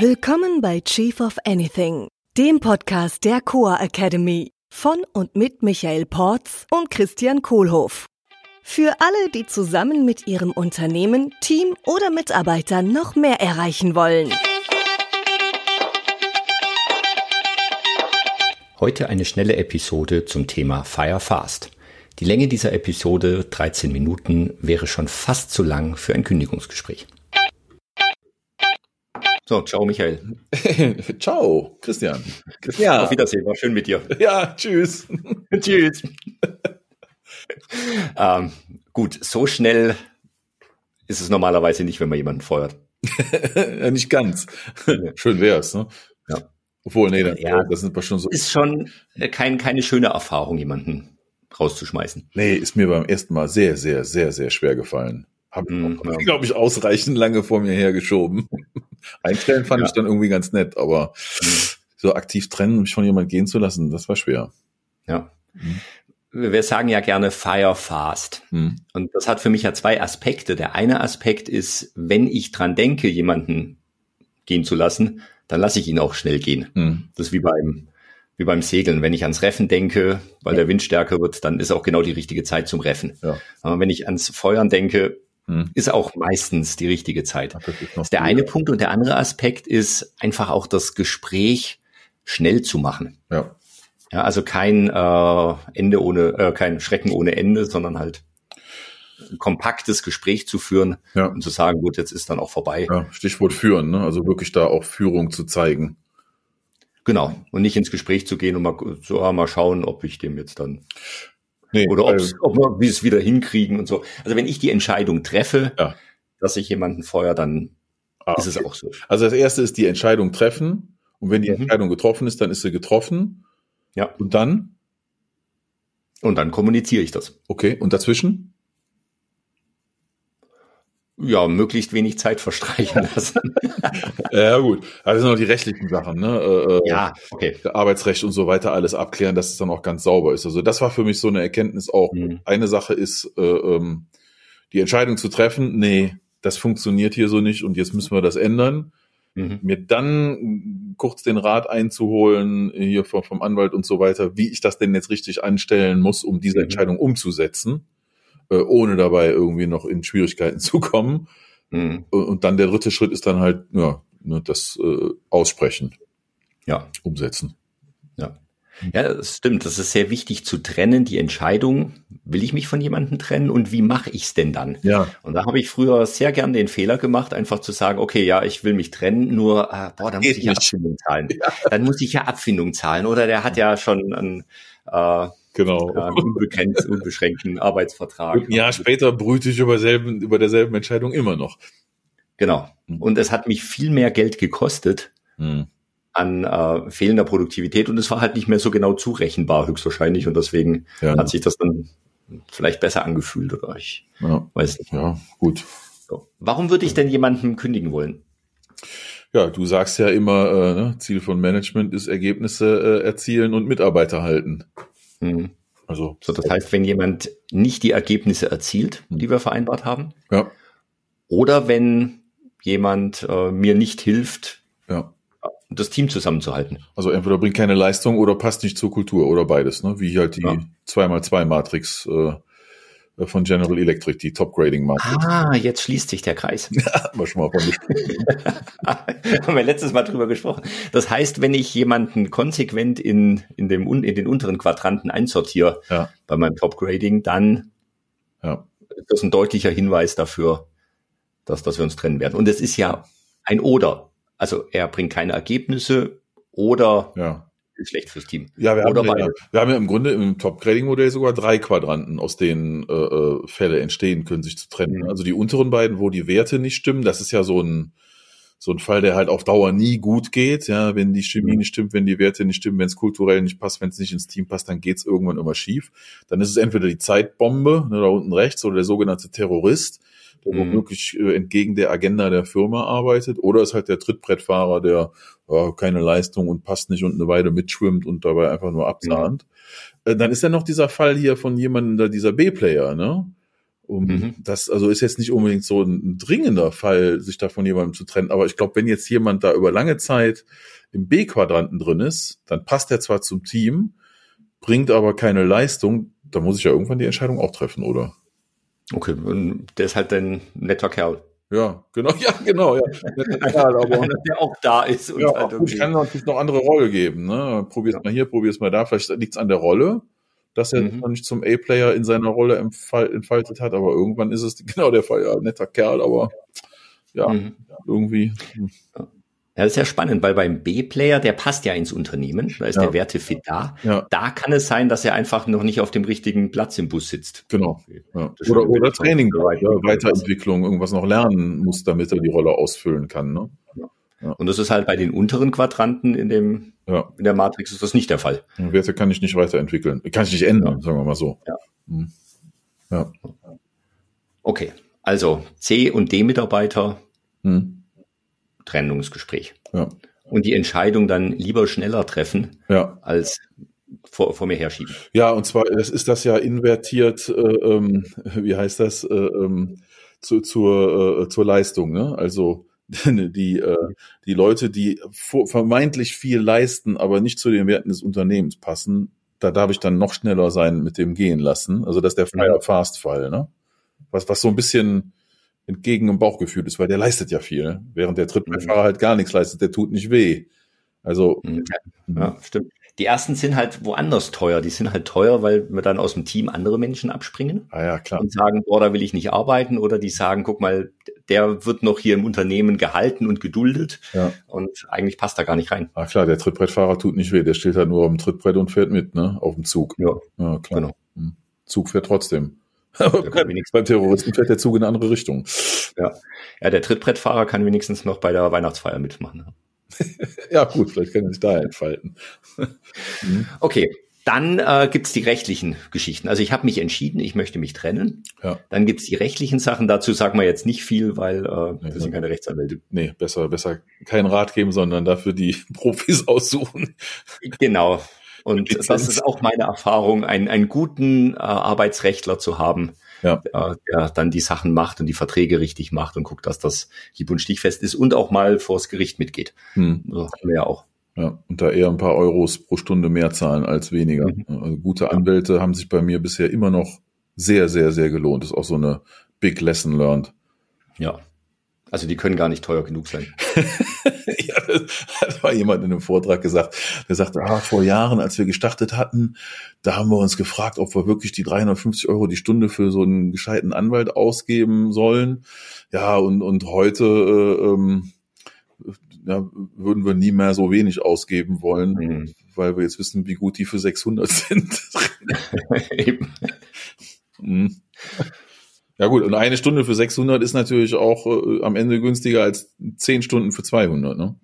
Willkommen bei Chief of Anything, dem Podcast der Coa Academy von und mit Michael Porz und Christian Kohlhoff. Für alle, die zusammen mit ihrem Unternehmen, Team oder Mitarbeitern noch mehr erreichen wollen. Heute eine schnelle Episode zum Thema Fire Fast. Die Länge dieser Episode, 13 Minuten, wäre schon fast zu lang für ein Kündigungsgespräch. So, ciao Michael. ciao Christian. Ja. Auf Wiedersehen, war schön mit dir. Ja, tschüss. tschüss. ähm, gut, so schnell ist es normalerweise nicht, wenn man jemanden feuert. ja, nicht ganz. Schön wär's, ne? Ja. Obwohl, nee, dann, ja, das sind wir schon so. Ist schon kein, keine schöne Erfahrung, jemanden rauszuschmeißen. Nee, ist mir beim ersten Mal sehr, sehr, sehr, sehr schwer gefallen. Habe ja. glaube ich, ausreichend lange vor mir hergeschoben. Einstellen fand ja. ich dann irgendwie ganz nett, aber mhm. so aktiv trennen, mich von jemand gehen zu lassen, das war schwer. Ja. Mhm. Wir sagen ja gerne Fire Fast. Mhm. Und das hat für mich ja zwei Aspekte. Der eine Aspekt ist, wenn ich dran denke, jemanden gehen zu lassen, dann lasse ich ihn auch schnell gehen. Mhm. Das ist wie beim, wie beim Segeln. Wenn ich ans Reffen denke, weil ja. der Wind stärker wird, dann ist auch genau die richtige Zeit zum Reffen. Ja. Aber wenn ich ans Feuern denke, hm. Ist auch meistens die richtige Zeit. Ach, das ist, das ist der eine Punkt und der andere Aspekt ist einfach auch das Gespräch schnell zu machen. Ja. Ja, also kein äh, Ende ohne, äh, kein Schrecken ohne Ende, sondern halt ein kompaktes Gespräch zu führen ja. und zu sagen, gut, jetzt ist dann auch vorbei. Ja, Stichwort führen, ne? also wirklich da auch Führung zu zeigen. Genau. Und nicht ins Gespräch zu gehen und mal, so, mal schauen, ob ich dem jetzt dann Nee, Oder ob wir es wieder hinkriegen und so. Also wenn ich die Entscheidung treffe, ja. dass ich jemanden feuer, dann ah, ist es auch so. Also das erste ist die Entscheidung treffen. Und wenn die mhm. Entscheidung getroffen ist, dann ist sie getroffen. Ja. Und dann? Und dann kommuniziere ich das. Okay. Und dazwischen? Ja, möglichst wenig Zeit verstreichen lassen. ja, gut. Also sind noch die rechtlichen Sachen, ne? Äh, äh, ja, okay. Arbeitsrecht und so weiter alles abklären, dass es dann auch ganz sauber ist. Also das war für mich so eine Erkenntnis auch. Mhm. Eine Sache ist, äh, ähm, die Entscheidung zu treffen, nee, das funktioniert hier so nicht und jetzt müssen wir das ändern. Mhm. Mir dann kurz den Rat einzuholen, hier vom, vom Anwalt und so weiter, wie ich das denn jetzt richtig anstellen muss, um diese mhm. Entscheidung umzusetzen äh, ohne dabei irgendwie noch in Schwierigkeiten zu kommen. Mhm. Und dann der dritte Schritt ist dann halt, ja, ne, das äh, Aussprechen. Ja. Umsetzen. Ja. Ja, das stimmt. Das ist sehr wichtig zu trennen, die Entscheidung, will ich mich von jemandem trennen und wie mache ich es denn dann? Ja. Und da habe ich früher sehr gern den Fehler gemacht, einfach zu sagen, okay, ja, ich will mich trennen, nur, äh, boah, dann muss ich ja Abfindung zahlen. Ja. Dann muss ich ja Abfindung zahlen. Oder der hat ja schon ein äh, Genau. Ja, unbegrenzt, unbeschränkten Arbeitsvertrag. Ein Jahr später brüte ich über, selben, über derselben Entscheidung immer noch. Genau. Mhm. Und es hat mich viel mehr Geld gekostet mhm. an äh, fehlender Produktivität und es war halt nicht mehr so genau zurechenbar, höchstwahrscheinlich. Und deswegen ja. hat sich das dann vielleicht besser angefühlt oder ich ja. weiß nicht. Ja, gut. So. Warum würde ich denn jemanden kündigen wollen? Ja, du sagst ja immer, äh, ne, Ziel von Management ist Ergebnisse äh, erzielen und Mitarbeiter halten. Mhm. Also, so, das heißt, wenn jemand nicht die Ergebnisse erzielt, mhm. die wir vereinbart haben, ja. oder wenn jemand äh, mir nicht hilft, ja. das Team zusammenzuhalten. Also entweder bringt keine Leistung oder passt nicht zur Kultur oder beides, ne? Wie halt die ja. 2x2-Matrix äh, äh, von General Electric, die Top Grading Matrix. Ah, jetzt schließt sich der Kreis. Ja, haben wir schon mal von gesprochen. haben wir letztes Mal drüber gesprochen. Das heißt, wenn ich jemanden konsequent in, in, dem, in den unteren Quadranten einsortiere ja. bei meinem Top Grading, dann ja. ist das ein deutlicher Hinweis dafür, dass, dass wir uns trennen werden. Und es ist ja ein Oder. Also er bringt keine Ergebnisse oder ja schlecht fürs Team. Ja, wir, haben ja, wir haben ja im Grunde im Top-Grading-Modell sogar drei Quadranten, aus denen äh, äh, Fälle entstehen können, sich zu trennen. Mhm. Also die unteren beiden, wo die Werte nicht stimmen, das ist ja so ein so ein Fall, der halt auf Dauer nie gut geht. Ja, wenn die Chemie mhm. nicht stimmt, wenn die Werte nicht stimmen, wenn es kulturell nicht passt, wenn es nicht ins Team passt, dann geht's irgendwann immer schief. Dann ist es entweder die Zeitbombe ne, da unten rechts oder der sogenannte Terrorist, der mhm. womöglich äh, entgegen der Agenda der Firma arbeitet, oder ist halt der Trittbrettfahrer, der äh, keine Leistung und passt nicht und eine Weile mitschwimmt und dabei einfach nur abzahnt. Mhm. Äh, dann ist ja noch dieser Fall hier von jemandem, dieser B-Player, ne? Um mhm. das, also ist jetzt nicht unbedingt so ein dringender Fall, sich da von jemandem zu trennen. Aber ich glaube, wenn jetzt jemand da über lange Zeit im B-Quadranten drin ist, dann passt er zwar zum Team, bringt aber keine Leistung, da muss ich ja irgendwann die Entscheidung auch treffen, oder? Okay, und der ist halt ein netter Kerl. Ja, genau, ja, genau, ja. Kerl, aber, der auch da ist. Und ja, halt gut, kann natürlich noch andere Rolle geben. Ne? Probier's ja. mal hier, probier's mal da. Vielleicht liegt's an der Rolle, dass er mhm. noch nicht zum A-Player in seiner Rolle entfaltet hat, aber irgendwann ist es genau der Fall. Ja, netter Kerl, aber ja, mhm. irgendwie. Hm. Ja, das ist ja spannend, weil beim B-Player, der passt ja ins Unternehmen, da ist ja. der Wertefit da. Ja. Da kann es sein, dass er einfach noch nicht auf dem richtigen Platz im Bus sitzt. Genau. Ja. Oder, oder Training, ja, Weiterentwicklung, irgendwas noch lernen muss, damit er die Rolle ausfüllen kann. Ne? Und das ist halt bei den unteren Quadranten in dem in der Matrix ist das nicht der Fall. Werte kann ich nicht weiterentwickeln, kann ich nicht ändern, sagen wir mal so. Ja. Hm. Okay, also C und D Mitarbeiter. Hm Trennungsgespräch. Ja. Und die Entscheidung dann lieber schneller treffen, ja. als vor, vor mir herschieben. Ja, und zwar das ist das ja invertiert, äh, ähm, wie heißt das, äh, ähm, zu, zur, äh, zur Leistung. Ne? Also die, äh, die Leute, die vermeintlich viel leisten, aber nicht zu den Werten des Unternehmens passen, da darf ich dann noch schneller sein mit dem gehen lassen. Also das ist der Fire Fast Fall, ne? Was, was so ein bisschen entgegen dem Bauchgefühl ist, weil der leistet ja viel, während der Trittbrettfahrer mhm. halt gar nichts leistet, der tut nicht weh. Also mhm. ja, stimmt. Die ersten sind halt woanders teuer. Die sind halt teuer, weil wir dann aus dem Team andere Menschen abspringen ah, ja, klar. und sagen, boah, da will ich nicht arbeiten. Oder die sagen, guck mal, der wird noch hier im Unternehmen gehalten und geduldet. Ja. Und eigentlich passt da gar nicht rein. Ah klar, der Trittbrettfahrer tut nicht weh. Der steht halt nur am Trittbrett und fährt mit, ne? Auf dem Zug. Ja, ja klar. Genau. Hm. Zug fährt trotzdem. Aber beim Terroristen fährt der Zug in eine andere Richtung. Ja. ja, der Trittbrettfahrer kann wenigstens noch bei der Weihnachtsfeier mitmachen. ja, gut, vielleicht kann er sich da entfalten. Okay, dann äh, gibt's die rechtlichen Geschichten. Also ich habe mich entschieden, ich möchte mich trennen. Ja. Dann gibt's die rechtlichen Sachen. Dazu sagen wir jetzt nicht viel, weil äh, nee, wir sind keine Rechtsanwälte. Nee, besser, besser keinen Rat geben, sondern dafür die Profis aussuchen. Genau. Und das ist auch meine Erfahrung, einen, einen guten äh, Arbeitsrechtler zu haben, ja. äh, der dann die Sachen macht und die Verträge richtig macht und guckt, dass das hieb- und stichfest ist und auch mal vors Gericht mitgeht. Hm. So haben wir ja auch. Ja, und da eher ein paar Euros pro Stunde mehr zahlen als weniger. Mhm. Also gute Anwälte haben sich bei mir bisher immer noch sehr, sehr, sehr gelohnt. Das ist auch so eine Big Lesson learned. Ja, also die können gar nicht teuer genug sein. ja, das hat mal jemand in einem Vortrag gesagt. Der sagte, ah, vor Jahren, als wir gestartet hatten, da haben wir uns gefragt, ob wir wirklich die 350 Euro die Stunde für so einen gescheiten Anwalt ausgeben sollen. Ja, und, und heute äh, ähm, ja, würden wir nie mehr so wenig ausgeben wollen, mhm. weil wir jetzt wissen, wie gut die für 600 sind. Eben. Mhm. Ja gut, und eine Stunde für 600 ist natürlich auch äh, am Ende günstiger als zehn Stunden für 200, ne?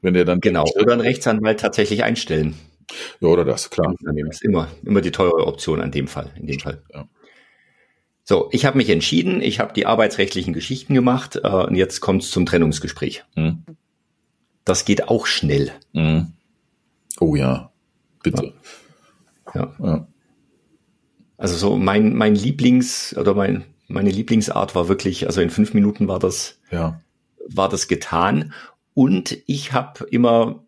Wenn der dann genau oder einen Rechtsanwalt tatsächlich einstellen. Ja, oder das, klar. Das ist immer immer die teure Option an dem Fall, in dem Fall. Ja. So, ich habe mich entschieden, ich habe die arbeitsrechtlichen Geschichten gemacht äh, und jetzt kommt es zum Trennungsgespräch. Hm. Das geht auch schnell. Hm. Oh ja, bitte. Ja. ja. ja. Also so mein, mein Lieblings oder mein, meine Lieblingsart war wirklich, also in fünf Minuten war das, ja. war das getan. Und ich habe immer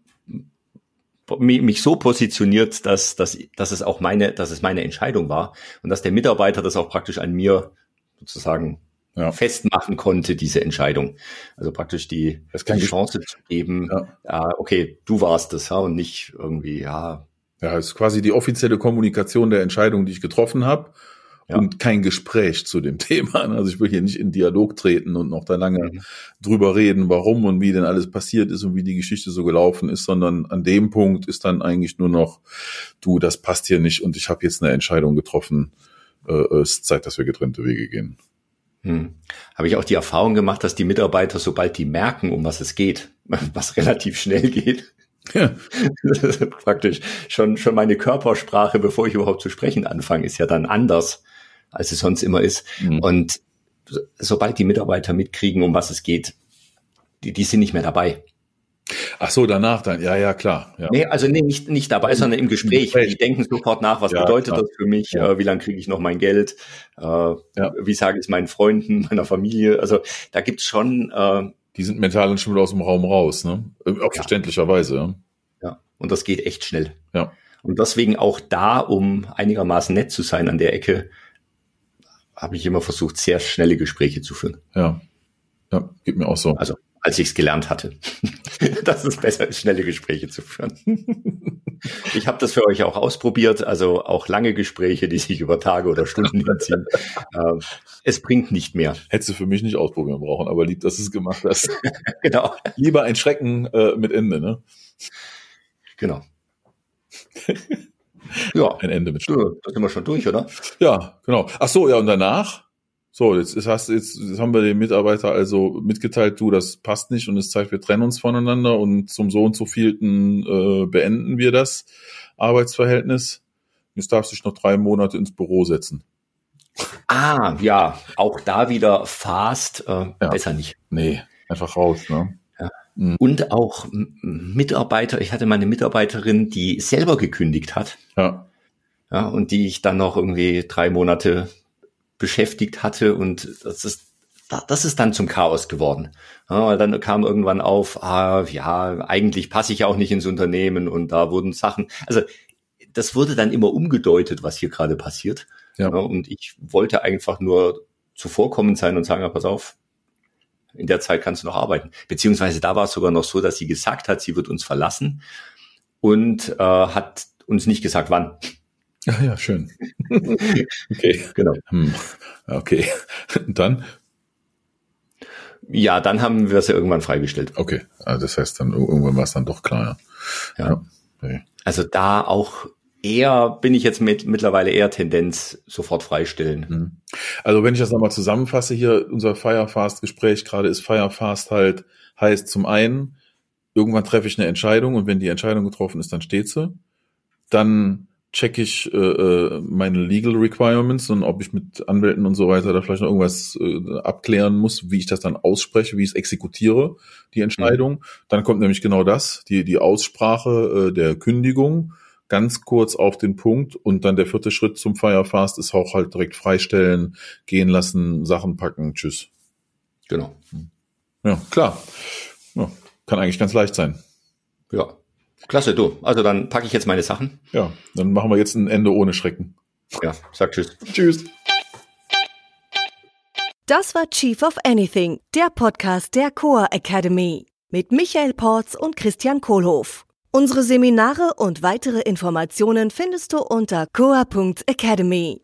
mich so positioniert, dass, dass, dass es auch meine, dass es meine Entscheidung war und dass der Mitarbeiter das auch praktisch an mir sozusagen ja. festmachen konnte, diese Entscheidung. Also praktisch die, die Chance zu geben, ja. äh, okay, du warst es, ja, und nicht irgendwie, ja, ja, es ist quasi die offizielle Kommunikation der Entscheidung, die ich getroffen habe. Ja. Und kein Gespräch zu dem Thema. Also ich will hier nicht in Dialog treten und noch da lange mhm. drüber reden, warum und wie denn alles passiert ist und wie die Geschichte so gelaufen ist, sondern an dem Punkt ist dann eigentlich nur noch, du, das passt hier nicht und ich habe jetzt eine Entscheidung getroffen. Äh, es ist Zeit, dass wir getrennte Wege gehen. Hm. Habe ich auch die Erfahrung gemacht, dass die Mitarbeiter, sobald die merken, um was es geht, was relativ schnell geht, ja. Praktisch schon, schon meine Körpersprache, bevor ich überhaupt zu sprechen anfange, ist ja dann anders, als es sonst immer ist. Mhm. Und sobald die Mitarbeiter mitkriegen, um was es geht, die, die sind nicht mehr dabei. Ach so, danach dann, ja, ja, klar. Ja. Nee, also nee, nicht, nicht dabei, sondern im Gespräch. Die denken sofort nach, was ja, bedeutet klar. das für mich, ja. äh, wie lange kriege ich noch mein Geld, äh, wie sage ich es meinen Freunden, meiner Familie. Also da gibt's schon. Äh, die sind mental schon wieder aus dem Raum raus, ne? Äh, auch verständlicherweise. Ja, und das geht echt schnell. Ja. Und deswegen auch da, um einigermaßen nett zu sein an der Ecke, habe ich immer versucht, sehr schnelle Gespräche zu führen. Ja. Ja, geht mir auch so. Also als ich es gelernt hatte, dass es besser ist, schnelle Gespräche zu führen. ich habe das für euch auch ausprobiert, also auch lange Gespräche, die sich über Tage oder Stunden hinziehen. Ähm, es bringt nicht mehr. Hättest du für mich nicht ausprobieren brauchen, aber lieb, dass du es gemacht hast. genau. Lieber ein Schrecken äh, mit Ende, ne? Genau. ja. Ein Ende mit Schrecken. Ja, da sind wir schon durch, oder? Ja, genau. Ach so, ja, und danach? So, jetzt, jetzt hast jetzt, jetzt haben wir dem Mitarbeiter also mitgeteilt, du, das passt nicht und es zeigt, wir trennen uns voneinander und zum so und so vielten äh, beenden wir das Arbeitsverhältnis. Jetzt darfst du dich noch drei Monate ins Büro setzen. Ah, ja, auch da wieder fast, äh, ja. besser nicht. Nee, einfach raus, ne? Ja. Mhm. Und auch Mitarbeiter, ich hatte meine Mitarbeiterin, die selber gekündigt hat. Ja. Ja, und die ich dann noch irgendwie drei Monate beschäftigt hatte und das ist das ist dann zum Chaos geworden. Ja, dann kam irgendwann auf, ah, ja, eigentlich passe ich auch nicht ins Unternehmen und da wurden Sachen, also das wurde dann immer umgedeutet, was hier gerade passiert. Ja. ja. und ich wollte einfach nur zuvorkommend sein und sagen, ja, pass auf, in der Zeit kannst du noch arbeiten. Beziehungsweise da war es sogar noch so, dass sie gesagt hat, sie wird uns verlassen und äh, hat uns nicht gesagt, wann. Ja, ja, schön. okay. Genau. Hm. Okay. Und dann? Ja, dann haben wir es ja irgendwann freigestellt. Okay. Also das heißt dann irgendwann war es dann doch klar. Ja. ja. Okay. Also da auch eher bin ich jetzt mit, mittlerweile eher Tendenz sofort freistellen. Hm. Also wenn ich das nochmal zusammenfasse hier, unser Firefast-Gespräch gerade ist Firefast halt heißt zum einen, irgendwann treffe ich eine Entscheidung und wenn die Entscheidung getroffen ist, dann steht sie. Dann check ich äh, äh, meine Legal Requirements und ob ich mit Anwälten und so weiter da vielleicht noch irgendwas äh, abklären muss, wie ich das dann ausspreche, wie ich es exekutiere, die Entscheidung. Mhm. Dann kommt nämlich genau das, die, die Aussprache äh, der Kündigung, ganz kurz auf den Punkt und dann der vierte Schritt zum Firefast ist auch halt direkt freistellen, gehen lassen, Sachen packen, tschüss. Genau. Ja, klar. Ja, kann eigentlich ganz leicht sein. Ja. Klasse, du. Also dann packe ich jetzt meine Sachen. Ja, dann machen wir jetzt ein Ende ohne Schrecken. Ja, sag Tschüss. Tschüss. Das war Chief of Anything, der Podcast der Coa Academy mit Michael Porz und Christian Kohlhoff. Unsere Seminare und weitere Informationen findest du unter coa.academy.